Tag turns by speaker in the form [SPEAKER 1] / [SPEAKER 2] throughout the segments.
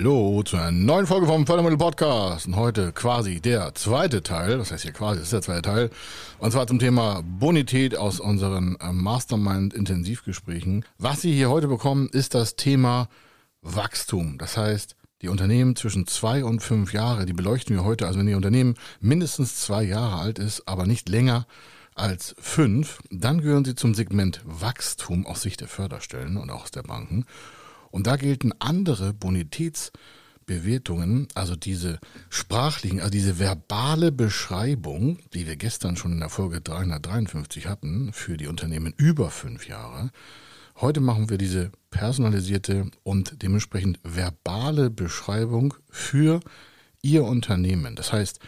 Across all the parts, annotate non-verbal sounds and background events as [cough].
[SPEAKER 1] Hallo zu einer neuen Folge vom Fördermittel Podcast. Und heute quasi der zweite Teil, das heißt hier quasi, ist der zweite Teil. Und zwar zum Thema Bonität aus unseren äh, Mastermind-Intensivgesprächen. Was Sie hier heute bekommen, ist das Thema Wachstum. Das heißt, die Unternehmen zwischen zwei und fünf Jahre, die beleuchten wir heute. Also wenn Ihr Unternehmen mindestens zwei Jahre alt ist, aber nicht länger als fünf, dann gehören Sie zum Segment Wachstum aus Sicht der Förderstellen und auch aus der Banken. Und da gelten andere Bonitätsbewertungen, also diese sprachlichen, also diese verbale Beschreibung, die wir gestern schon in der Folge 353 hatten, für die Unternehmen über fünf Jahre. Heute machen wir diese personalisierte und dementsprechend verbale Beschreibung für Ihr Unternehmen. Das heißt,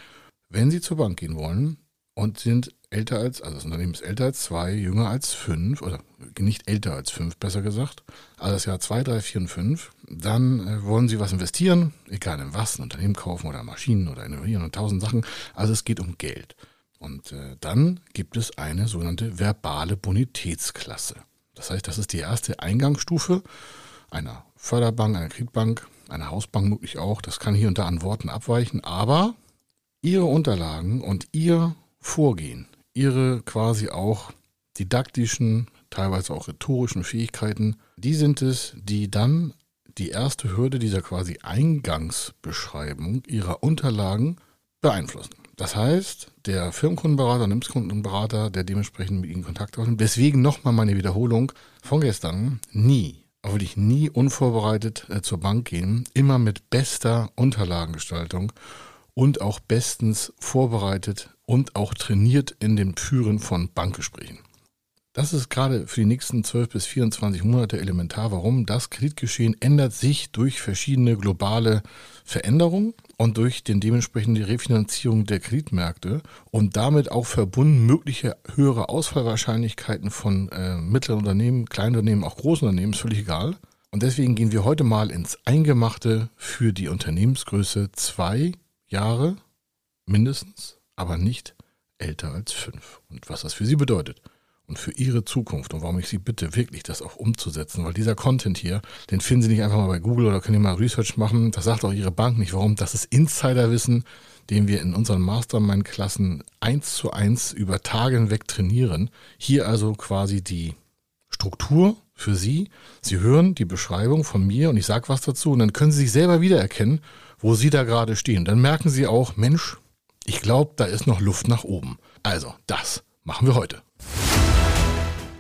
[SPEAKER 1] wenn Sie zur Bank gehen wollen und sind älter als, also das Unternehmen ist älter als zwei, jünger als fünf, oder nicht älter als fünf, besser gesagt, also das Jahr zwei, drei, vier und fünf, dann äh, wollen sie was investieren, egal in was, ein Unternehmen kaufen oder Maschinen oder innovieren und tausend Sachen. Also es geht um Geld. Und äh, dann gibt es eine sogenannte verbale Bonitätsklasse. Das heißt, das ist die erste Eingangsstufe einer Förderbank, einer Kreditbank, einer Hausbank möglich auch. Das kann hier und da an Worten abweichen, aber Ihre Unterlagen und Ihr Vorgehen ihre quasi auch didaktischen, teilweise auch rhetorischen Fähigkeiten, die sind es, die dann die erste Hürde dieser quasi Eingangsbeschreibung ihrer Unterlagen beeinflussen. Das heißt, der Firmenkundenberater, Nimmskundenberater, der dementsprechend mit Ihnen Kontakt aufnimmt, deswegen nochmal meine Wiederholung von gestern, nie, auch würde ich nie unvorbereitet äh, zur Bank gehen, immer mit bester Unterlagengestaltung und auch bestens vorbereitet und auch trainiert in dem Führen von Bankgesprächen. Das ist gerade für die nächsten 12 bis 24 Monate elementar. Warum? Das Kreditgeschehen ändert sich durch verschiedene globale Veränderungen und durch den dementsprechende Refinanzierung der Kreditmärkte und damit auch verbunden mögliche höhere Ausfallwahrscheinlichkeiten von äh, mittleren Unternehmen, kleinen Unternehmen, auch großen Unternehmen, ist völlig egal. Und deswegen gehen wir heute mal ins Eingemachte für die Unternehmensgröße zwei Jahre mindestens aber nicht älter als fünf. Und was das für Sie bedeutet und für Ihre Zukunft und warum ich Sie bitte, wirklich das auch umzusetzen, weil dieser Content hier, den finden Sie nicht einfach mal bei Google oder können Sie mal Research machen. Das sagt auch Ihre Bank nicht. Warum? Das ist Insiderwissen, den wir in unseren Mastermind-Klassen eins zu eins über Tage hinweg trainieren. Hier also quasi die Struktur für Sie. Sie hören die Beschreibung von mir und ich sage was dazu und dann können Sie sich selber wiedererkennen, wo Sie da gerade stehen. Dann merken Sie auch, Mensch, ich glaube, da ist noch Luft nach oben. Also, das machen wir heute.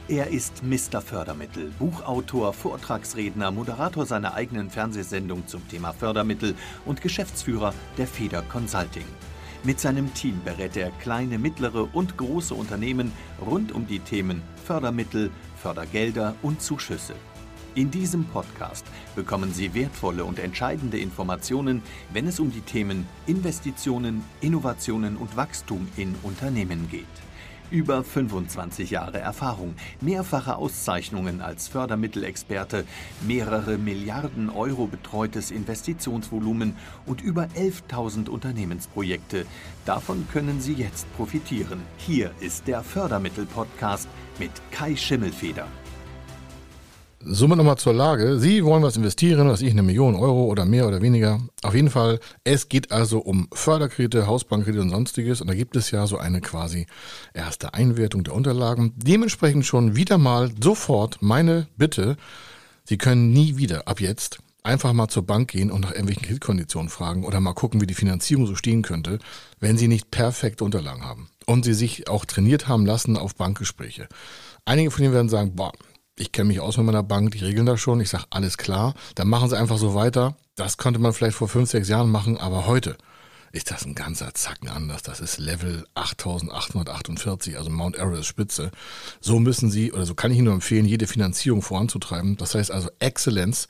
[SPEAKER 2] Er ist Mr. Fördermittel, Buchautor, Vortragsredner, Moderator seiner eigenen Fernsehsendung zum Thema Fördermittel und Geschäftsführer der Feder Consulting. Mit seinem Team berät er kleine, mittlere und große Unternehmen rund um die Themen Fördermittel, Fördergelder und Zuschüsse. In diesem Podcast bekommen Sie wertvolle und entscheidende Informationen, wenn es um die Themen Investitionen, Innovationen und Wachstum in Unternehmen geht. Über 25 Jahre Erfahrung, mehrfache Auszeichnungen als Fördermittelexperte, mehrere Milliarden Euro betreutes Investitionsvolumen und über 11.000 Unternehmensprojekte. Davon können Sie jetzt profitieren. Hier ist der Fördermittel-Podcast mit Kai Schimmelfeder.
[SPEAKER 1] Somit nochmal zur Lage. Sie wollen was investieren, was ich, eine Million Euro oder mehr oder weniger. Auf jeden Fall, es geht also um Förderkredite, Hausbankkredite und sonstiges. Und da gibt es ja so eine quasi erste Einwertung der Unterlagen. Dementsprechend schon wieder mal sofort meine Bitte, Sie können nie wieder ab jetzt einfach mal zur Bank gehen und nach irgendwelchen Kreditkonditionen fragen oder mal gucken, wie die Finanzierung so stehen könnte, wenn Sie nicht perfekte Unterlagen haben und Sie sich auch trainiert haben lassen auf Bankgespräche. Einige von Ihnen werden sagen, boah, ich kenne mich aus mit meiner Bank, die regeln das schon. Ich sage, alles klar. Dann machen sie einfach so weiter. Das konnte man vielleicht vor fünf, sechs Jahren machen, aber heute ist das ein ganzer Zacken anders. Das ist Level 8848, also Mount Everest Spitze. So müssen Sie, oder so kann ich Ihnen nur empfehlen, jede Finanzierung voranzutreiben. Das heißt also Exzellenz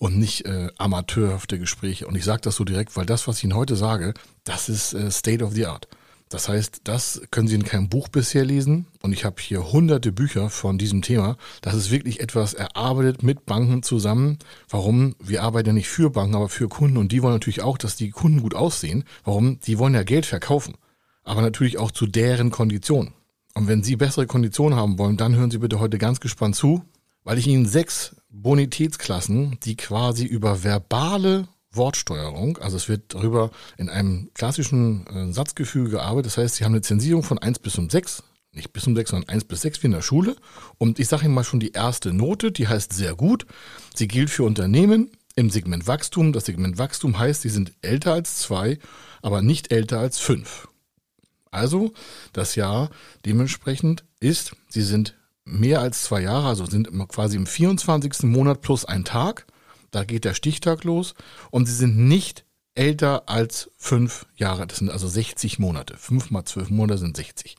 [SPEAKER 1] und nicht äh, amateurhafte Gespräche. Und ich sage das so direkt, weil das, was ich Ihnen heute sage, das ist äh, State of the Art. Das heißt, das können Sie in keinem Buch bisher lesen. Und ich habe hier hunderte Bücher von diesem Thema. Das ist wirklich etwas erarbeitet mit Banken zusammen. Warum? Wir arbeiten ja nicht für Banken, aber für Kunden. Und die wollen natürlich auch, dass die Kunden gut aussehen. Warum? Die wollen ja Geld verkaufen. Aber natürlich auch zu deren Konditionen. Und wenn Sie bessere Konditionen haben wollen, dann hören Sie bitte heute ganz gespannt zu, weil ich Ihnen sechs Bonitätsklassen, die quasi über verbale Wortsteuerung. Also es wird darüber in einem klassischen äh, Satzgefüge gearbeitet. Das heißt, Sie haben eine Zensierung von 1 bis um 6, nicht bis um 6, sondern 1 bis 6 wie in der Schule. Und ich sage Ihnen mal schon die erste Note, die heißt sehr gut. Sie gilt für Unternehmen im Segment Wachstum. Das Segment Wachstum heißt, sie sind älter als 2, aber nicht älter als 5. Also das Jahr dementsprechend ist, sie sind mehr als zwei Jahre, also sind quasi im 24. Monat plus ein Tag. Da geht der Stichtag los und sie sind nicht älter als fünf Jahre. Das sind also 60 Monate. Fünf mal zwölf Monate sind 60.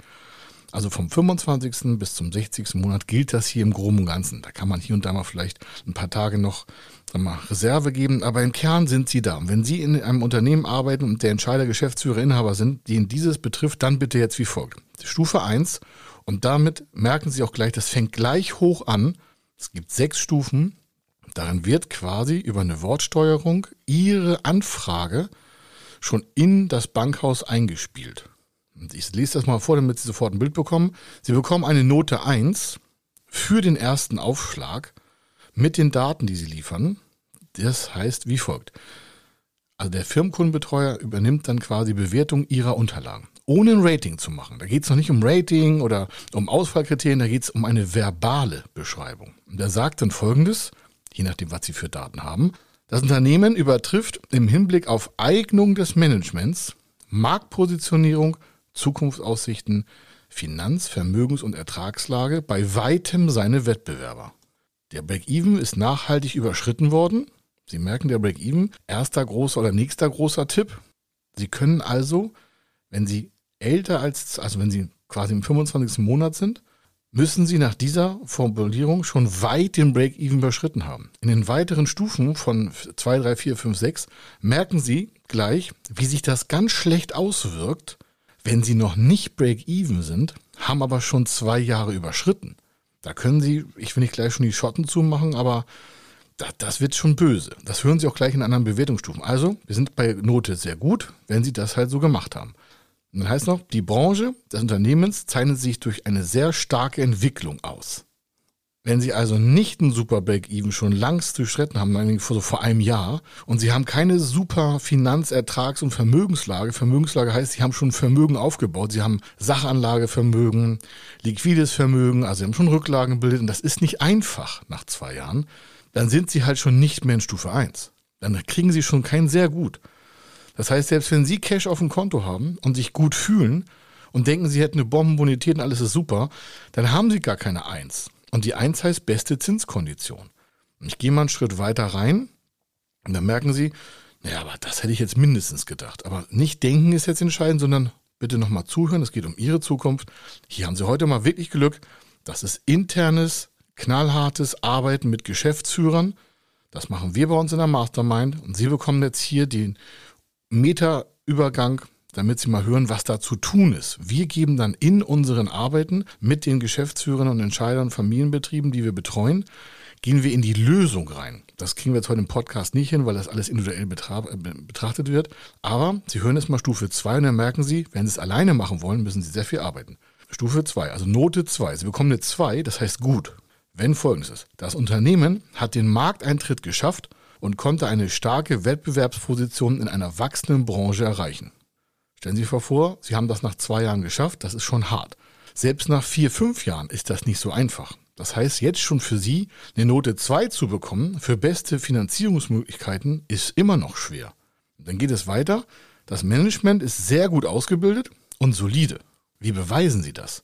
[SPEAKER 1] Also vom 25. bis zum 60. Monat gilt das hier im Groben und Ganzen. Da kann man hier und da mal vielleicht ein paar Tage noch mal, Reserve geben, aber im Kern sind sie da. Und wenn Sie in einem Unternehmen arbeiten und der Entscheider, Geschäftsführer, Inhaber sind, den dieses betrifft, dann bitte jetzt wie folgt. Stufe 1 und damit merken Sie auch gleich, das fängt gleich hoch an. Es gibt sechs Stufen Darin wird quasi über eine Wortsteuerung Ihre Anfrage schon in das Bankhaus eingespielt. Und ich lese das mal vor, damit Sie sofort ein Bild bekommen. Sie bekommen eine Note 1 für den ersten Aufschlag mit den Daten, die Sie liefern. Das heißt wie folgt. Also der Firmenkundenbetreuer übernimmt dann quasi Bewertung Ihrer Unterlagen. Ohne ein Rating zu machen. Da geht es noch nicht um Rating oder um Ausfallkriterien, da geht es um eine verbale Beschreibung. Und er sagt dann folgendes je nachdem, was sie für Daten haben. Das Unternehmen übertrifft im Hinblick auf Eignung des Managements, Marktpositionierung, Zukunftsaussichten, Finanz-, Vermögens- und Ertragslage bei weitem seine Wettbewerber. Der Break-Even ist nachhaltig überschritten worden. Sie merken, der Break-Even, erster großer oder nächster großer Tipp. Sie können also, wenn Sie älter als, also wenn Sie quasi im 25. Monat sind, müssen Sie nach dieser Formulierung schon weit den Break-Even überschritten haben. In den weiteren Stufen von 2, 3, 4, 5, 6 merken Sie gleich, wie sich das ganz schlecht auswirkt, wenn Sie noch nicht Break-Even sind, haben aber schon zwei Jahre überschritten. Da können Sie, ich will nicht gleich schon die Schotten zumachen, aber das, wird schon böse. Das hören Sie auch gleich in anderen Bewertungsstufen. Also, wir sind bei Note sehr gut, wenn Sie das halt so gemacht haben. Und dann heißt noch, die Branche des Unternehmens zeichnet sich durch eine sehr starke Entwicklung aus. Wenn Sie also nicht einen super Break-Even schon langst durchschritten haben, vor, vor einem Jahr, und Sie haben keine super Finanz-, Ertrags- und Vermögenslage, Vermögenslage heißt, Sie haben schon Vermögen aufgebaut, Sie haben Sachanlagevermögen, liquides Vermögen, also Sie haben schon Rücklagen gebildet, und das ist nicht einfach nach zwei Jahren, dann sind Sie halt schon nicht mehr in Stufe 1. Dann kriegen Sie schon kein sehr gut. Das heißt, selbst wenn Sie Cash auf dem Konto haben und sich gut fühlen und denken, Sie hätten eine Bombenbonität und alles ist super, dann haben Sie gar keine Eins. Und die Eins heißt beste Zinskondition. Ich gehe mal einen Schritt weiter rein und dann merken Sie, naja, aber das hätte ich jetzt mindestens gedacht. Aber nicht denken ist jetzt entscheidend, sondern bitte nochmal zuhören. Es geht um Ihre Zukunft. Hier haben Sie heute mal wirklich Glück. Das ist internes, knallhartes Arbeiten mit Geschäftsführern. Das machen wir bei uns in der Mastermind. Und Sie bekommen jetzt hier den Meterübergang, damit Sie mal hören, was da zu tun ist. Wir geben dann in unseren Arbeiten mit den Geschäftsführern und Entscheidern, Familienbetrieben, die wir betreuen, gehen wir in die Lösung rein. Das kriegen wir jetzt heute im Podcast nicht hin, weil das alles individuell äh, betrachtet wird. Aber Sie hören jetzt mal Stufe 2 und dann merken Sie, wenn Sie es alleine machen wollen, müssen Sie sehr viel arbeiten. Stufe 2, also Note 2. Sie bekommen eine 2, das heißt gut. Wenn folgendes ist, das Unternehmen hat den Markteintritt geschafft und konnte eine starke Wettbewerbsposition in einer wachsenden Branche erreichen. Stellen Sie sich vor, Sie haben das nach zwei Jahren geschafft, das ist schon hart. Selbst nach vier, fünf Jahren ist das nicht so einfach. Das heißt, jetzt schon für Sie eine Note 2 zu bekommen für beste Finanzierungsmöglichkeiten ist immer noch schwer. Dann geht es weiter. Das Management ist sehr gut ausgebildet und solide. Wie beweisen Sie das?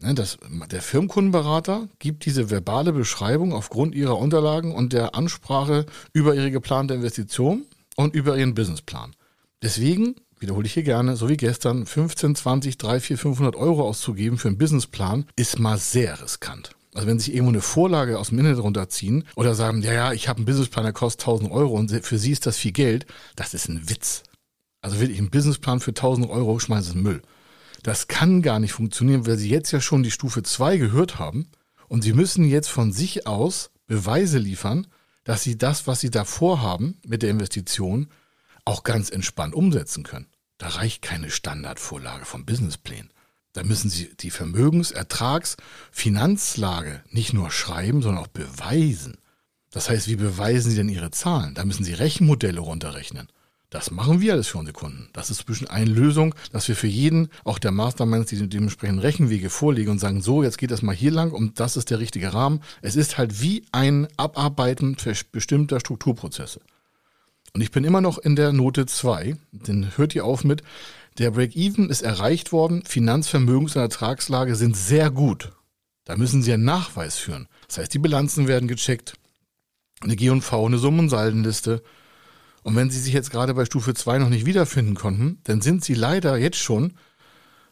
[SPEAKER 1] Ne, das, der Firmenkundenberater gibt diese verbale Beschreibung aufgrund ihrer Unterlagen und der Ansprache über ihre geplante Investition und über ihren Businessplan. Deswegen wiederhole ich hier gerne, so wie gestern, 15, 20, 3, 4, 500 Euro auszugeben für einen Businessplan, ist mal sehr riskant. Also wenn Sie sich irgendwo eine Vorlage aus dem Internet runterziehen oder sagen, ja, ja, ich habe einen Businessplan, der kostet 1000 Euro und für Sie ist das viel Geld, das ist ein Witz. Also wirklich ein Businessplan für 1000 Euro, schmeißen Müll. Das kann gar nicht funktionieren, weil Sie jetzt ja schon die Stufe 2 gehört haben und Sie müssen jetzt von sich aus Beweise liefern, dass Sie das, was Sie da vorhaben mit der Investition, auch ganz entspannt umsetzen können. Da reicht keine Standardvorlage vom Businessplan. Da müssen Sie die Vermögens-, Ertrags-, Finanzlage nicht nur schreiben, sondern auch beweisen. Das heißt, wie beweisen Sie denn Ihre Zahlen? Da müssen Sie Rechenmodelle runterrechnen. Das machen wir alles für unsere Kunden. Das ist zwischen eine Lösung, dass wir für jeden, auch der Masterminds, die dementsprechend Rechenwege vorlegen und sagen, so, jetzt geht das mal hier lang und das ist der richtige Rahmen. Es ist halt wie ein Abarbeiten bestimmter Strukturprozesse. Und ich bin immer noch in der Note 2, denn hört ihr auf mit, der Break-Even ist erreicht worden, Finanzvermögens- und Ertragslage sind sehr gut. Da müssen Sie einen Nachweis führen. Das heißt, die Bilanzen werden gecheckt, eine G&V, eine Summensaldenliste, und wenn Sie sich jetzt gerade bei Stufe 2 noch nicht wiederfinden konnten, dann sind Sie leider jetzt schon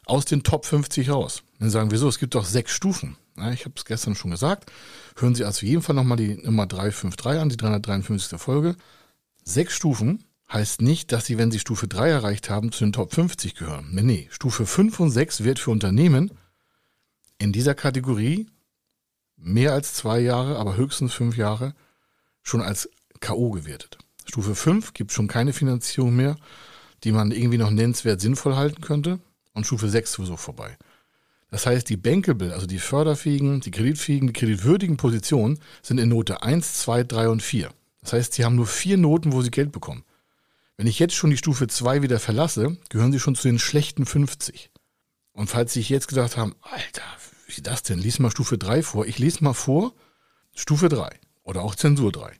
[SPEAKER 1] aus den Top 50 raus. Dann sagen wir so, es gibt doch sechs Stufen. Ja, ich habe es gestern schon gesagt. Hören Sie also jeden Fall nochmal die Nummer 353 an, die 353. Folge. Sechs Stufen heißt nicht, dass Sie, wenn Sie Stufe 3 erreicht haben, zu den Top 50 gehören. Nee, nee. Stufe 5 und 6 wird für Unternehmen in dieser Kategorie mehr als zwei Jahre, aber höchstens fünf Jahre schon als K.O. gewertet. Stufe 5 gibt schon keine Finanzierung mehr, die man irgendwie noch nennenswert sinnvoll halten könnte. Und Stufe 6 sowieso vorbei. Das heißt, die bankable, also die förderfähigen, die kreditfähigen, die kreditwürdigen Positionen sind in Note 1, 2, 3 und 4. Das heißt, sie haben nur vier Noten, wo sie Geld bekommen. Wenn ich jetzt schon die Stufe 2 wieder verlasse, gehören sie schon zu den schlechten 50. Und falls Sie sich jetzt gedacht haben, Alter, wie das denn? Lies mal Stufe 3 vor. Ich lese mal vor Stufe 3 oder auch Zensur 3.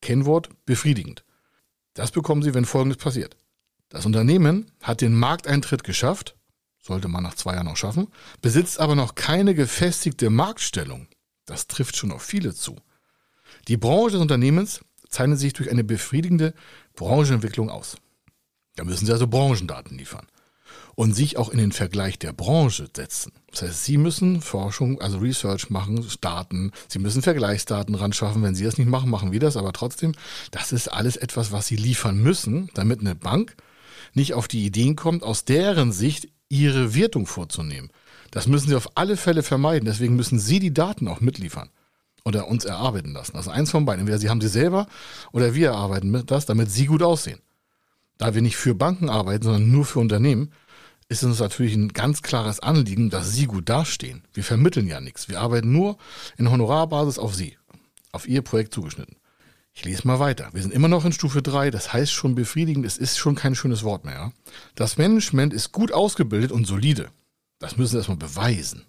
[SPEAKER 1] Kennwort befriedigend. Das bekommen Sie, wenn Folgendes passiert. Das Unternehmen hat den Markteintritt geschafft, sollte man nach zwei Jahren noch schaffen, besitzt aber noch keine gefestigte Marktstellung. Das trifft schon auf viele zu. Die Branche des Unternehmens zeichnet sich durch eine befriedigende Branchenentwicklung aus. Da müssen Sie also Branchendaten liefern und sich auch in den Vergleich der Branche setzen. Das heißt, Sie müssen Forschung, also Research machen, starten. Sie müssen Vergleichsdaten ran schaffen. Wenn Sie das nicht machen, machen wir das. Aber trotzdem, das ist alles etwas, was Sie liefern müssen, damit eine Bank nicht auf die Ideen kommt, aus deren Sicht ihre Wertung vorzunehmen. Das müssen Sie auf alle Fälle vermeiden. Deswegen müssen Sie die Daten auch mitliefern oder uns erarbeiten lassen. Also eins von beiden. Entweder Sie haben sie selber oder wir erarbeiten das, damit Sie gut aussehen. Da wir nicht für Banken arbeiten, sondern nur für Unternehmen, ist uns natürlich ein ganz klares Anliegen, dass Sie gut dastehen. Wir vermitteln ja nichts. Wir arbeiten nur in Honorarbasis auf Sie, auf Ihr Projekt zugeschnitten. Ich lese mal weiter. Wir sind immer noch in Stufe 3, das heißt schon befriedigend, es ist schon kein schönes Wort mehr. Das Management ist gut ausgebildet und solide. Das müssen Sie erstmal beweisen.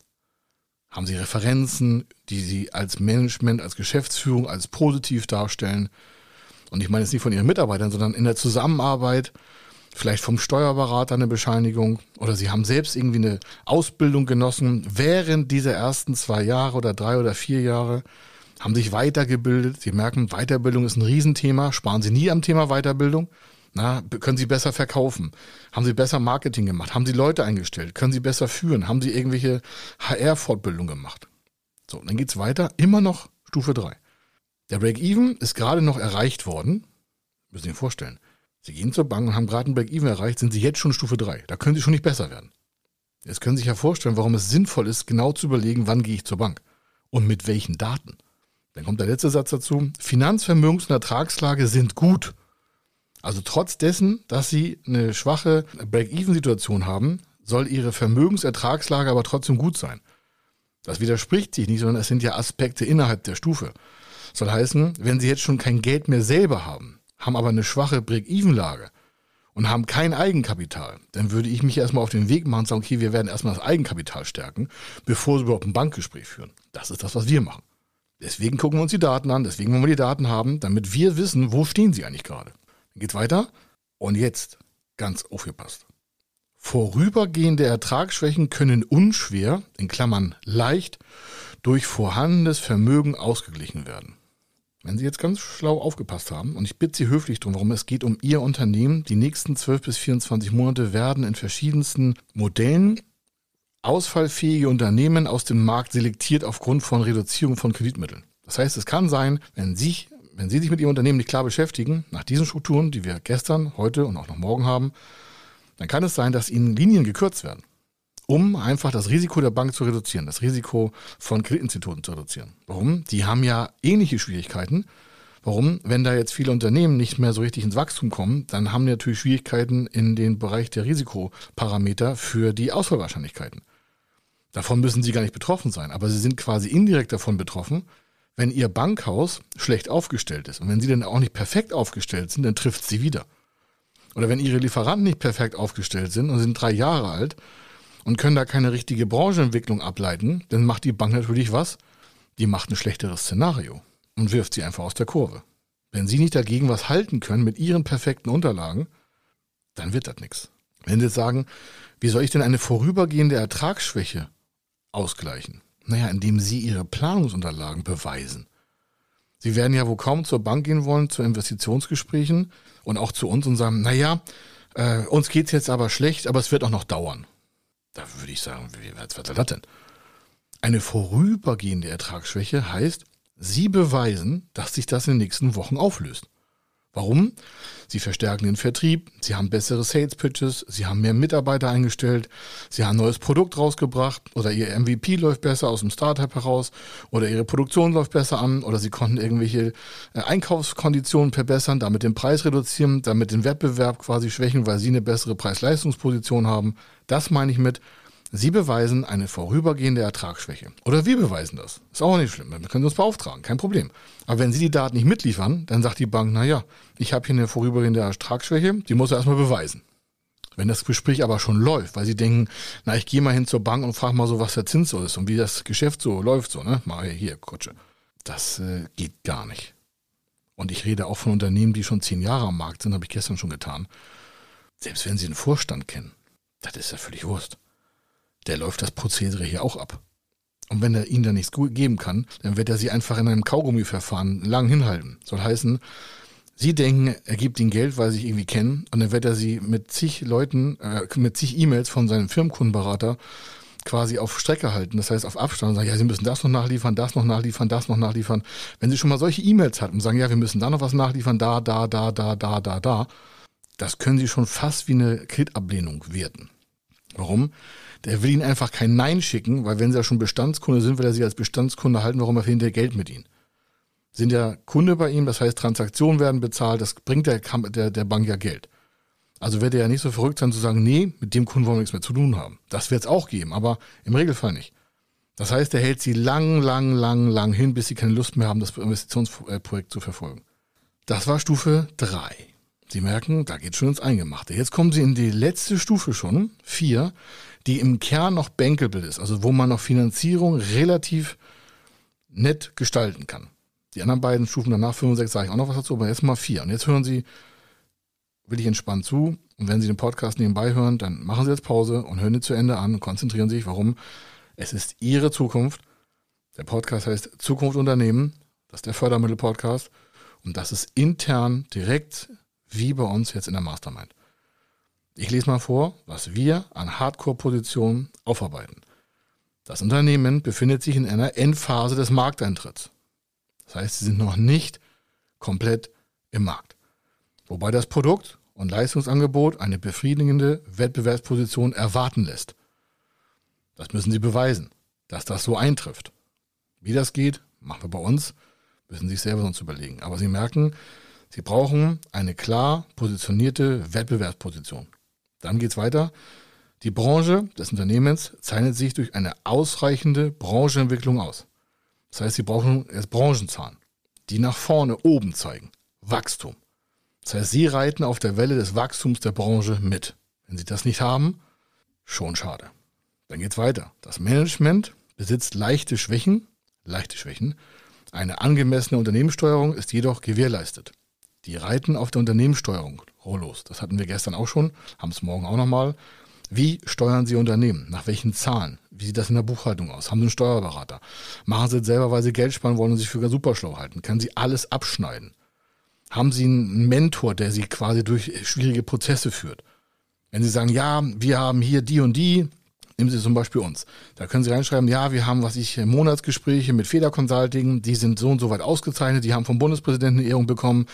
[SPEAKER 1] Haben Sie Referenzen, die Sie als Management, als Geschäftsführung, als positiv darstellen? Und ich meine jetzt nicht von Ihren Mitarbeitern, sondern in der Zusammenarbeit vielleicht vom Steuerberater eine Bescheinigung oder sie haben selbst irgendwie eine Ausbildung genossen während dieser ersten zwei Jahre oder drei oder vier Jahre, haben sich weitergebildet. Sie merken, Weiterbildung ist ein Riesenthema. Sparen Sie nie am Thema Weiterbildung. Na, können Sie besser verkaufen? Haben Sie besser Marketing gemacht? Haben Sie Leute eingestellt? Können Sie besser führen? Haben Sie irgendwelche HR-Fortbildung gemacht? So, dann geht's weiter. Immer noch Stufe drei. Der Break-Even ist gerade noch erreicht worden. Müssen Sie sich vorstellen. Sie gehen zur Bank und haben gerade ein Break-Even erreicht, sind Sie jetzt schon Stufe 3. Da können Sie schon nicht besser werden. Jetzt können Sie sich ja vorstellen, warum es sinnvoll ist, genau zu überlegen, wann gehe ich zur Bank und mit welchen Daten. Dann kommt der letzte Satz dazu. Finanzvermögens- und Ertragslage sind gut. Also trotz dessen, dass Sie eine schwache Break-Even-Situation haben, soll Ihre Vermögensertragslage aber trotzdem gut sein. Das widerspricht sich nicht, sondern es sind ja Aspekte innerhalb der Stufe. soll heißen, wenn Sie jetzt schon kein Geld mehr selber haben, haben aber eine schwache Break-Even-Lage und haben kein Eigenkapital, dann würde ich mich erstmal auf den Weg machen und sagen, okay, wir werden erstmal das Eigenkapital stärken, bevor sie überhaupt ein Bankgespräch führen. Das ist das, was wir machen. Deswegen gucken wir uns die Daten an, deswegen wollen wir die Daten haben, damit wir wissen, wo stehen sie eigentlich gerade. Dann geht's weiter. Und jetzt, ganz aufgepasst. Vorübergehende Ertragsschwächen können unschwer, in Klammern leicht, durch vorhandenes Vermögen ausgeglichen werden. Wenn Sie jetzt ganz schlau aufgepasst haben, und ich bitte Sie höflich drum, warum es geht um Ihr Unternehmen, die nächsten 12 bis 24 Monate werden in verschiedensten Modellen ausfallfähige Unternehmen aus dem Markt selektiert aufgrund von Reduzierung von Kreditmitteln. Das heißt, es kann sein, wenn Sie, wenn Sie sich mit Ihrem Unternehmen nicht klar beschäftigen, nach diesen Strukturen, die wir gestern, heute und auch noch morgen haben, dann kann es sein, dass Ihnen Linien gekürzt werden um einfach das Risiko der Bank zu reduzieren, das Risiko von Kreditinstituten zu reduzieren. Warum? Die haben ja ähnliche Schwierigkeiten. Warum? Wenn da jetzt viele Unternehmen nicht mehr so richtig ins Wachstum kommen, dann haben die natürlich Schwierigkeiten in den Bereich der Risikoparameter für die Ausfallwahrscheinlichkeiten. Davon müssen sie gar nicht betroffen sein, aber sie sind quasi indirekt davon betroffen, wenn Ihr Bankhaus schlecht aufgestellt ist und wenn Sie dann auch nicht perfekt aufgestellt sind, dann trifft Sie wieder. Oder wenn Ihre Lieferanten nicht perfekt aufgestellt sind und sind drei Jahre alt und können da keine richtige Branchenentwicklung ableiten, dann macht die Bank natürlich was? Die macht ein schlechteres Szenario und wirft sie einfach aus der Kurve. Wenn Sie nicht dagegen was halten können mit Ihren perfekten Unterlagen, dann wird das nichts. Wenn Sie jetzt sagen, wie soll ich denn eine vorübergehende Ertragsschwäche ausgleichen? Naja, indem Sie Ihre Planungsunterlagen beweisen. Sie werden ja wohl kaum zur Bank gehen wollen, zu Investitionsgesprächen und auch zu uns und sagen, naja, äh, uns geht's jetzt aber schlecht, aber es wird auch noch dauern. Da würde ich sagen, was wird das denn? Eine vorübergehende Ertragsschwäche heißt, Sie beweisen, dass sich das in den nächsten Wochen auflöst. Warum? Sie verstärken den Vertrieb, sie haben bessere Sales Pitches, sie haben mehr Mitarbeiter eingestellt, sie haben ein neues Produkt rausgebracht oder ihr MVP läuft besser aus dem Startup heraus oder ihre Produktion läuft besser an oder sie konnten irgendwelche äh, Einkaufskonditionen verbessern, damit den Preis reduzieren, damit den Wettbewerb quasi schwächen, weil sie eine bessere Preis-Leistungsposition haben. Das meine ich mit Sie beweisen eine vorübergehende Ertragsschwäche. Oder wir beweisen das. Ist auch nicht schlimm. Wir können uns beauftragen, kein Problem. Aber wenn Sie die Daten nicht mitliefern, dann sagt die Bank, na ja, ich habe hier eine vorübergehende Ertragsschwäche, die muss er erstmal beweisen. Wenn das Gespräch aber schon läuft, weil Sie denken, na, ich gehe mal hin zur Bank und frage mal so, was der Zins so ist und wie das Geschäft so läuft, so, ne? Mal hier, Kutsche. Das äh, geht gar nicht. Und ich rede auch von Unternehmen, die schon zehn Jahre am Markt sind, habe ich gestern schon getan. Selbst wenn Sie einen Vorstand kennen, das ist ja völlig Wurst der läuft das Prozedere hier auch ab. Und wenn er ihnen da nichts geben kann, dann wird er sie einfach in einem Kaugummiverfahren lang hinhalten. Soll heißen, sie denken, er gibt ihnen Geld, weil sie sich irgendwie kennen, und dann wird er sie mit zig Leuten, äh, mit zig E-Mails von seinem Firmenkundenberater quasi auf Strecke halten, das heißt auf Abstand und sagen, ja, Sie müssen das noch nachliefern, das noch nachliefern, das noch nachliefern. Wenn Sie schon mal solche E-Mails hatten und sagen, ja, wir müssen da noch was nachliefern, da, da, da, da, da, da, da, das können Sie schon fast wie eine Kreditablehnung werten. Warum? Der will ihnen einfach kein Nein schicken, weil wenn sie ja schon Bestandskunde sind, will er sie als Bestandskunde halten, warum er hinterher Geld mit ihnen. Sind ja Kunde bei ihm, das heißt Transaktionen werden bezahlt, das bringt der, der, der Bank ja Geld. Also wird er ja nicht so verrückt sein zu sagen, nee, mit dem Kunden wollen wir nichts mehr zu tun haben. Das wird es auch geben, aber im Regelfall nicht. Das heißt, er hält sie lang, lang, lang, lang hin, bis sie keine Lust mehr haben, das Investitionsprojekt zu verfolgen. Das war Stufe drei. Sie merken, da geht schon ins Eingemachte. Jetzt kommen Sie in die letzte Stufe schon, vier, die im Kern noch bankable ist, also wo man noch Finanzierung relativ nett gestalten kann. Die anderen beiden Stufen danach, 5 und 6, sage ich auch noch was dazu, aber jetzt mal vier. Und jetzt hören Sie will ich entspannt zu. Und wenn Sie den Podcast nebenbei hören, dann machen Sie jetzt Pause und hören ihn zu Ende an und konzentrieren sich, warum es ist Ihre Zukunft. Der Podcast heißt Zukunft Unternehmen. Das ist der Fördermittel-Podcast. Und das ist intern direkt wie bei uns jetzt in der Mastermind. Ich lese mal vor, was wir an Hardcore-Positionen aufarbeiten. Das Unternehmen befindet sich in einer Endphase des Markteintritts. Das heißt, sie sind noch nicht komplett im Markt. Wobei das Produkt und Leistungsangebot eine befriedigende Wettbewerbsposition erwarten lässt. Das müssen sie beweisen, dass das so eintrifft. Wie das geht, machen wir bei uns, müssen Sie sich selber sonst überlegen. Aber Sie merken, Sie brauchen eine klar positionierte Wettbewerbsposition. Dann geht's weiter. Die Branche des Unternehmens zeichnet sich durch eine ausreichende Branchenentwicklung aus. Das heißt, Sie brauchen jetzt Branchenzahlen, die nach vorne oben zeigen. Wachstum. Das heißt, Sie reiten auf der Welle des Wachstums der Branche mit. Wenn Sie das nicht haben, schon schade. Dann geht's weiter. Das Management besitzt leichte Schwächen, leichte Schwächen. Eine angemessene Unternehmenssteuerung ist jedoch gewährleistet. Die reiten auf der Unternehmenssteuerung los. Das hatten wir gestern auch schon, haben es morgen auch nochmal. Wie steuern Sie Unternehmen? Nach welchen Zahlen? Wie sieht das in der Buchhaltung aus? Haben Sie einen Steuerberater? Machen Sie es selber, weil Sie Geld sparen wollen und sich für superschlau halten? Können Sie alles abschneiden? Haben Sie einen Mentor, der Sie quasi durch schwierige Prozesse führt? Wenn Sie sagen, ja, wir haben hier die und die, Nehmen Sie zum Beispiel uns. Da können Sie reinschreiben, ja, wir haben, was ich, Monatsgespräche mit Feder Consulting, die sind so und so weit ausgezeichnet, die haben vom Bundespräsidenten eine Ehrung bekommen.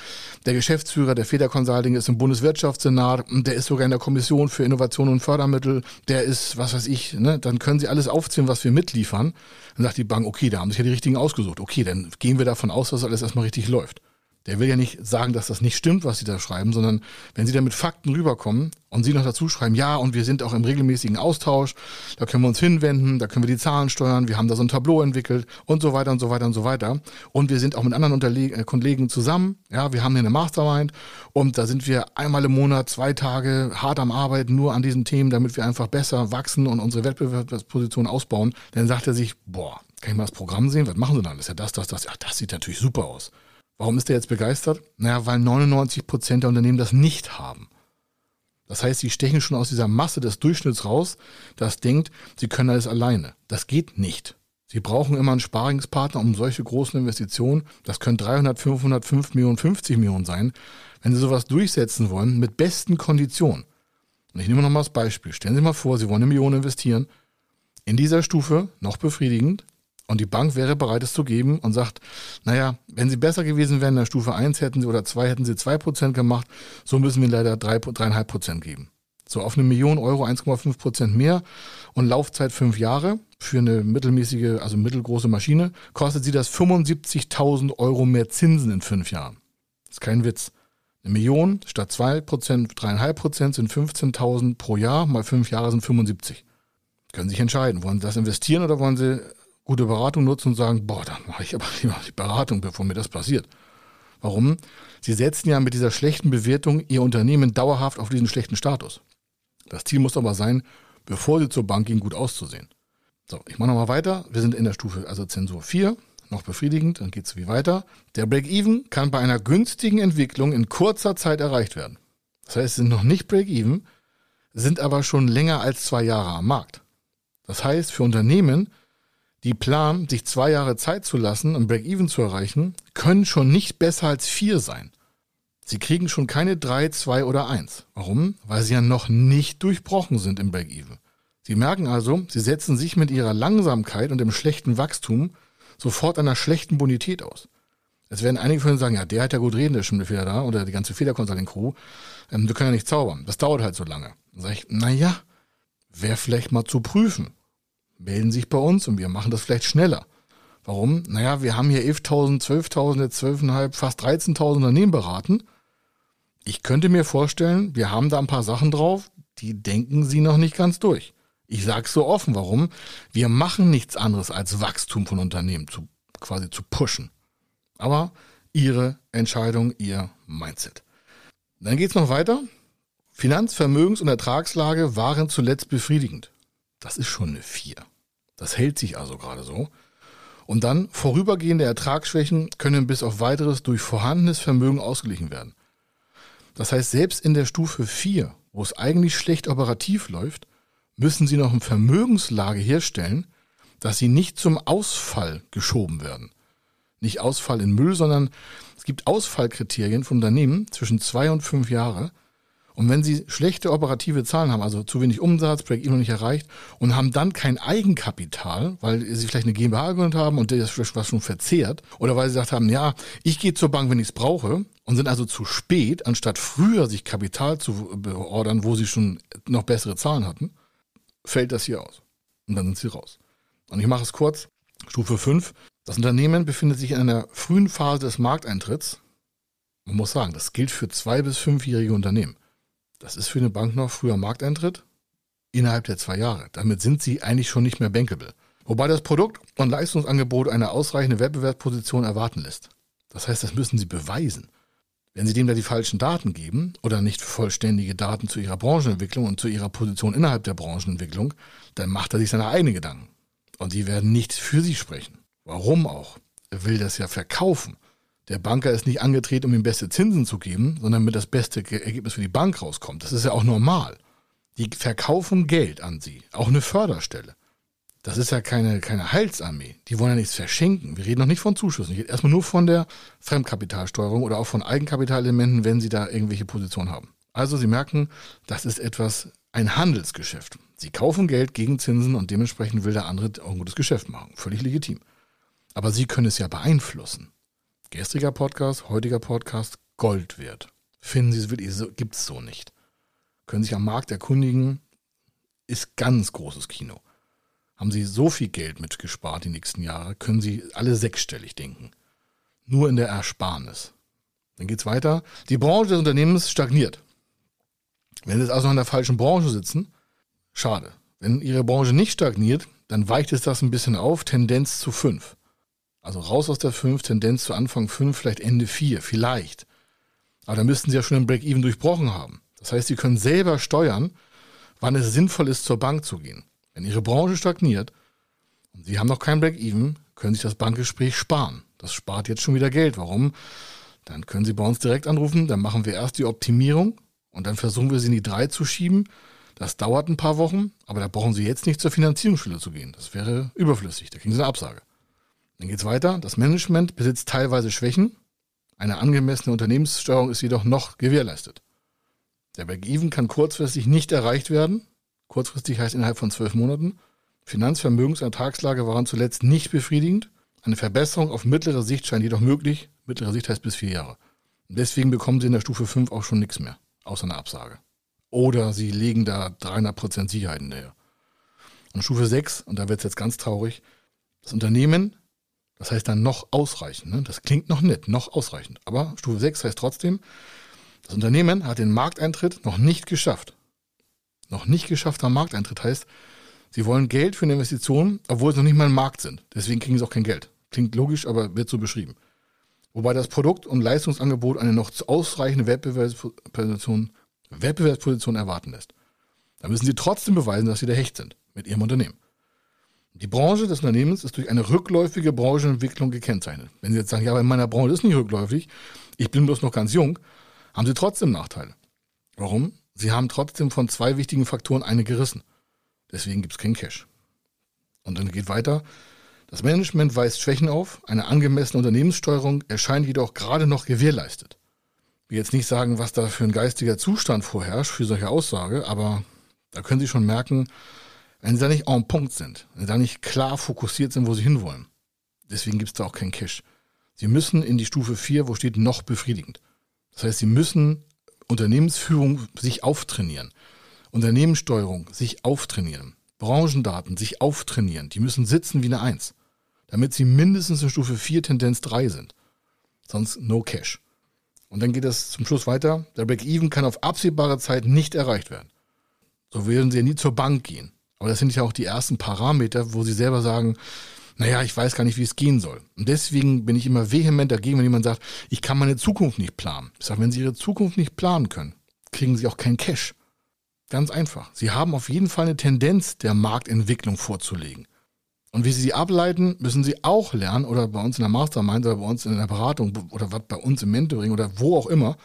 [SPEAKER 1] Der Geschäftsführer der Feder Consulting ist im Bundeswirtschaftssenat und der ist sogar in der Kommission für Innovation und Fördermittel, der ist, was weiß ich, ne, dann können Sie alles aufzählen, was wir mitliefern. Dann sagt die Bank, okay, da haben sich ja die richtigen ausgesucht. Okay, dann gehen wir davon aus, dass alles erstmal richtig läuft. Der will ja nicht sagen, dass das nicht stimmt, was Sie da schreiben, sondern wenn Sie da mit Fakten rüberkommen und Sie noch dazu schreiben, ja, und wir sind auch im regelmäßigen Austausch, da können wir uns hinwenden, da können wir die Zahlen steuern, wir haben da so ein Tableau entwickelt und so weiter und so weiter und so weiter. Und wir sind auch mit anderen Unterle äh, Kollegen zusammen, ja, wir haben hier eine Mastermind und da sind wir einmal im Monat, zwei Tage hart am Arbeiten, nur an diesen Themen, damit wir einfach besser wachsen und unsere Wettbewerbsposition ausbauen. Dann sagt er sich, boah, kann ich mal das Programm sehen? Was machen Sie dann? Ist ja das, das, das. Ach, das sieht natürlich super aus. Warum ist er jetzt begeistert? Naja, weil 99 Prozent der Unternehmen das nicht haben. Das heißt, sie stechen schon aus dieser Masse des Durchschnitts raus, das denkt, sie können alles alleine. Das geht nicht. Sie brauchen immer einen Sparingspartner um solche großen Investitionen. Das können 300, 500, 5 Millionen, 50 Millionen sein. Wenn Sie sowas durchsetzen wollen, mit besten Konditionen. Und ich nehme nochmal das Beispiel. Stellen Sie mal vor, Sie wollen eine Million investieren. In dieser Stufe, noch befriedigend, und die Bank wäre bereit, es zu geben und sagt, naja, wenn sie besser gewesen wären in der Stufe 1 hätten sie oder 2 hätten sie 2% gemacht, so müssen wir leider 3, 3,5% geben. So auf eine Million Euro 1,5% mehr und Laufzeit 5 Jahre für eine mittelmäßige, also mittelgroße Maschine, kostet sie das 75.000 Euro mehr Zinsen in 5 Jahren. Das ist kein Witz. Eine Million statt 2%, 3,5% sind 15.000 pro Jahr, mal 5 Jahre sind 75. Können sich entscheiden, wollen sie das investieren oder wollen sie gute Beratung nutzen und sagen, boah, dann mache ich aber [laughs] lieber die Beratung, bevor mir das passiert. Warum? Sie setzen ja mit dieser schlechten Bewertung Ihr Unternehmen dauerhaft auf diesen schlechten Status. Das Ziel muss aber sein, bevor Sie zur Bank gehen, gut auszusehen. So, ich mache nochmal weiter. Wir sind in der Stufe, also Zensur 4, noch befriedigend, dann geht es wie weiter. Der Break-Even kann bei einer günstigen Entwicklung in kurzer Zeit erreicht werden. Das heißt, sie sind noch nicht Break-Even, sind aber schon länger als zwei Jahre am Markt. Das heißt, für Unternehmen, die planen, sich zwei Jahre Zeit zu lassen, um Break-Even zu erreichen, können schon nicht besser als vier sein. Sie kriegen schon keine drei, zwei oder eins. Warum? Weil sie ja noch nicht durchbrochen sind im Break-Even. Sie merken also, sie setzen sich mit ihrer Langsamkeit und dem schlechten Wachstum sofort einer schlechten Bonität aus. Es werden einige von Ihnen sagen, ja, der hat ja gut reden, der ist wieder da, oder die ganze Federconsulting-Crew. Ähm, du kannst ja nicht zaubern. Das dauert halt so lange. Dann sage ich, naja, wäre vielleicht mal zu prüfen melden sich bei uns und wir machen das vielleicht schneller. Warum? Naja, wir haben hier 11.000, 12.000, jetzt 12.500, fast 13.000 Unternehmen beraten. Ich könnte mir vorstellen, wir haben da ein paar Sachen drauf, die denken sie noch nicht ganz durch. Ich sage so offen, warum? Wir machen nichts anderes als Wachstum von Unternehmen zu, quasi zu pushen. Aber ihre Entscheidung, ihr Mindset. Dann geht's noch weiter. Finanz-, Vermögens- und Ertragslage waren zuletzt befriedigend. Das ist schon eine 4. Das hält sich also gerade so. Und dann vorübergehende Ertragsschwächen können bis auf weiteres durch vorhandenes Vermögen ausgeglichen werden. Das heißt, selbst in der Stufe 4, wo es eigentlich schlecht operativ läuft, müssen Sie noch eine Vermögenslage herstellen, dass Sie nicht zum Ausfall geschoben werden. Nicht Ausfall in Müll, sondern es gibt Ausfallkriterien von Unternehmen zwischen zwei und fünf Jahre, und wenn Sie schlechte operative Zahlen haben, also zu wenig Umsatz, Break-Even noch nicht erreicht und haben dann kein Eigenkapital, weil Sie vielleicht eine GmbH gegründet haben und das was schon verzehrt, oder weil Sie gesagt haben, ja, ich gehe zur Bank, wenn ich es brauche, und sind also zu spät, anstatt früher sich Kapital zu beordern, wo Sie schon noch bessere Zahlen hatten, fällt das hier aus. Und dann sind Sie raus. Und ich mache es kurz. Stufe 5. Das Unternehmen befindet sich in einer frühen Phase des Markteintritts. Man muss sagen, das gilt für zwei- bis fünfjährige Unternehmen. Das ist für eine Bank noch früher Markteintritt innerhalb der zwei Jahre. Damit sind sie eigentlich schon nicht mehr bankable. Wobei das Produkt und Leistungsangebot eine ausreichende Wettbewerbsposition erwarten lässt. Das heißt, das müssen sie beweisen. Wenn sie dem da die falschen Daten geben oder nicht vollständige Daten zu ihrer Branchenentwicklung und zu ihrer Position innerhalb der Branchenentwicklung, dann macht er sich seine eigenen Gedanken. Und die werden nicht für sie sprechen. Warum auch? Er will das ja verkaufen. Der Banker ist nicht angetreten, um ihm beste Zinsen zu geben, sondern damit das beste Ergebnis für die Bank rauskommt. Das ist ja auch normal. Die verkaufen Geld an sie, auch eine Förderstelle. Das ist ja keine, keine Heilsarmee. Die wollen ja nichts verschenken. Wir reden noch nicht von Zuschüssen. Ich rede erstmal nur von der Fremdkapitalsteuerung oder auch von Eigenkapitalelementen, wenn sie da irgendwelche Positionen haben. Also Sie merken, das ist etwas, ein Handelsgeschäft. Sie kaufen Geld gegen Zinsen und dementsprechend will der andere auch ein gutes Geschäft machen. Völlig legitim. Aber Sie können es ja beeinflussen. Gestriger Podcast, heutiger Podcast, Gold wert. Finden Sie es wirklich, so, gibt es so nicht. Können sich am Markt erkundigen, ist ganz großes Kino. Haben Sie so viel Geld mitgespart die nächsten Jahre, können Sie alle sechsstellig denken. Nur in der Ersparnis. Dann geht's weiter. Die Branche des Unternehmens stagniert. Wenn Sie also in der falschen Branche sitzen, schade. Wenn Ihre Branche nicht stagniert, dann weicht es das ein bisschen auf, Tendenz zu 5. Also raus aus der 5, Tendenz zu Anfang 5, vielleicht Ende 4, vielleicht. Aber dann müssten Sie ja schon den Break-Even durchbrochen haben. Das heißt, Sie können selber steuern, wann es sinnvoll ist, zur Bank zu gehen. Wenn Ihre Branche stagniert und Sie haben noch kein Break-Even, können sich das Bankgespräch sparen. Das spart jetzt schon wieder Geld. Warum? Dann können Sie bei uns direkt anrufen, dann machen wir erst die Optimierung und dann versuchen wir sie in die 3 zu schieben. Das dauert ein paar Wochen, aber da brauchen Sie jetzt nicht zur Finanzierungsschule zu gehen. Das wäre überflüssig. Da kriegen Sie eine Absage. Dann geht es weiter. Das Management besitzt teilweise Schwächen. Eine angemessene Unternehmenssteuerung ist jedoch noch gewährleistet. Der Break-Even kann kurzfristig nicht erreicht werden. Kurzfristig heißt innerhalb von zwölf Monaten. Finanzvermögens- und Ertragslage waren zuletzt nicht befriedigend. Eine Verbesserung auf mittlere Sicht scheint jedoch möglich. Mittlere Sicht heißt bis vier Jahre. Deswegen bekommen Sie in der Stufe 5 auch schon nichts mehr, außer eine Absage. Oder Sie legen da 300% Sicherheit hinterher. Und Stufe 6, und da wird es jetzt ganz traurig, das Unternehmen das heißt dann noch ausreichend. Ne? Das klingt noch nett, noch ausreichend. Aber Stufe 6 heißt trotzdem, das Unternehmen hat den Markteintritt noch nicht geschafft. Noch nicht geschaffter Markteintritt heißt, sie wollen Geld für eine Investition, obwohl sie noch nicht mal im Markt sind. Deswegen kriegen sie auch kein Geld. Klingt logisch, aber wird so beschrieben. Wobei das Produkt- und Leistungsangebot eine noch ausreichende Wettbewerbsposition, Wettbewerbsposition erwarten lässt. Da müssen sie trotzdem beweisen, dass sie der Hecht sind mit ihrem Unternehmen. Die Branche des Unternehmens ist durch eine rückläufige Branchenentwicklung gekennzeichnet. Wenn Sie jetzt sagen, ja, aber in meiner Branche ist nicht rückläufig, ich bin bloß noch ganz jung, haben Sie trotzdem Nachteile. Warum? Sie haben trotzdem von zwei wichtigen Faktoren eine gerissen. Deswegen gibt es keinen Cash. Und dann geht weiter. Das Management weist Schwächen auf, eine angemessene Unternehmenssteuerung erscheint jedoch gerade noch gewährleistet. Ich will jetzt nicht sagen, was da für ein geistiger Zustand vorherrscht für solche Aussage, aber da können Sie schon merken, wenn sie da nicht en Punkt sind, wenn sie da nicht klar fokussiert sind, wo sie hinwollen. Deswegen gibt es da auch keinen Cash. Sie müssen in die Stufe 4, wo steht noch befriedigend. Das heißt, sie müssen Unternehmensführung sich auftrainieren, Unternehmenssteuerung sich auftrainieren, Branchendaten sich auftrainieren. Die müssen sitzen wie eine 1, damit sie mindestens in Stufe 4 Tendenz 3 sind. Sonst no Cash. Und dann geht es zum Schluss weiter. Der Break-Even kann auf absehbare Zeit nicht erreicht werden. So werden sie ja nie zur Bank gehen. Aber das sind ja auch die ersten Parameter, wo sie selber sagen, naja, ich weiß gar nicht, wie es gehen soll. Und deswegen bin ich immer vehement dagegen, wenn jemand sagt, ich kann meine Zukunft nicht planen. Ich sage, wenn Sie Ihre Zukunft nicht planen können, kriegen Sie auch keinen Cash. Ganz einfach. Sie haben auf jeden Fall eine Tendenz der Marktentwicklung vorzulegen. Und wie Sie sie ableiten, müssen Sie auch lernen, oder bei uns in der Mastermind oder bei uns in der Beratung oder bei uns im Mentoring oder wo auch immer,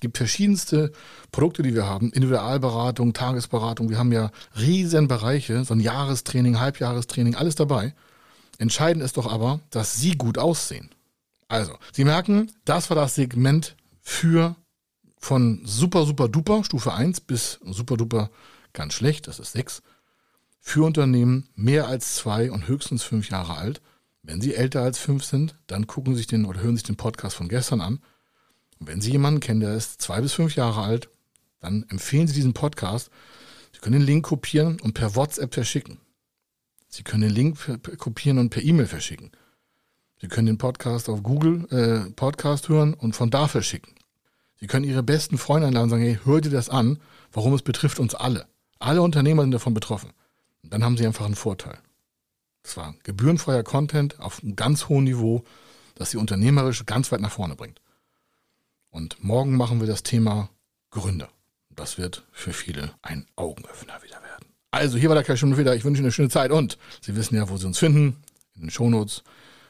[SPEAKER 1] gibt verschiedenste Produkte, die wir haben. Individualberatung, Tagesberatung. Wir haben ja riesen Bereiche, so ein Jahrestraining, Halbjahrestraining, alles dabei. Entscheidend ist doch aber, dass Sie gut aussehen. Also, Sie merken, das war das Segment für von super, super duper, Stufe 1 bis super duper ganz schlecht, das ist 6, für Unternehmen mehr als zwei und höchstens fünf Jahre alt. Wenn Sie älter als fünf sind, dann gucken Sie sich den oder hören sich den Podcast von gestern an und wenn Sie jemanden kennen, der ist zwei bis fünf Jahre alt, dann empfehlen Sie diesen Podcast. Sie können den Link kopieren und per WhatsApp verschicken. Sie können den Link kopieren und per E-Mail verschicken. Sie können den Podcast auf Google äh, Podcast hören und von da verschicken. Sie können Ihre besten Freunde einladen und sagen, hey, hör dir das an, warum es betrifft uns alle. Alle Unternehmer sind davon betroffen. Und dann haben Sie einfach einen Vorteil. Das war gebührenfreier Content auf einem ganz hohen Niveau, das Sie unternehmerisch ganz weit nach vorne bringt. Und morgen machen wir das Thema Gründer. Das wird für viele ein Augenöffner wieder werden. Also hier war der Kai wieder. Ich wünsche Ihnen eine schöne Zeit und Sie wissen ja, wo Sie uns finden. In den Shownotes.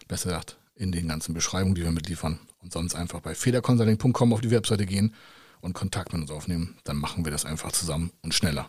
[SPEAKER 1] Besser gesagt, in den ganzen Beschreibungen, die wir mitliefern. Und sonst einfach bei federconsulting.com auf die Webseite gehen und Kontakt mit uns aufnehmen. Dann machen wir das einfach zusammen und schneller.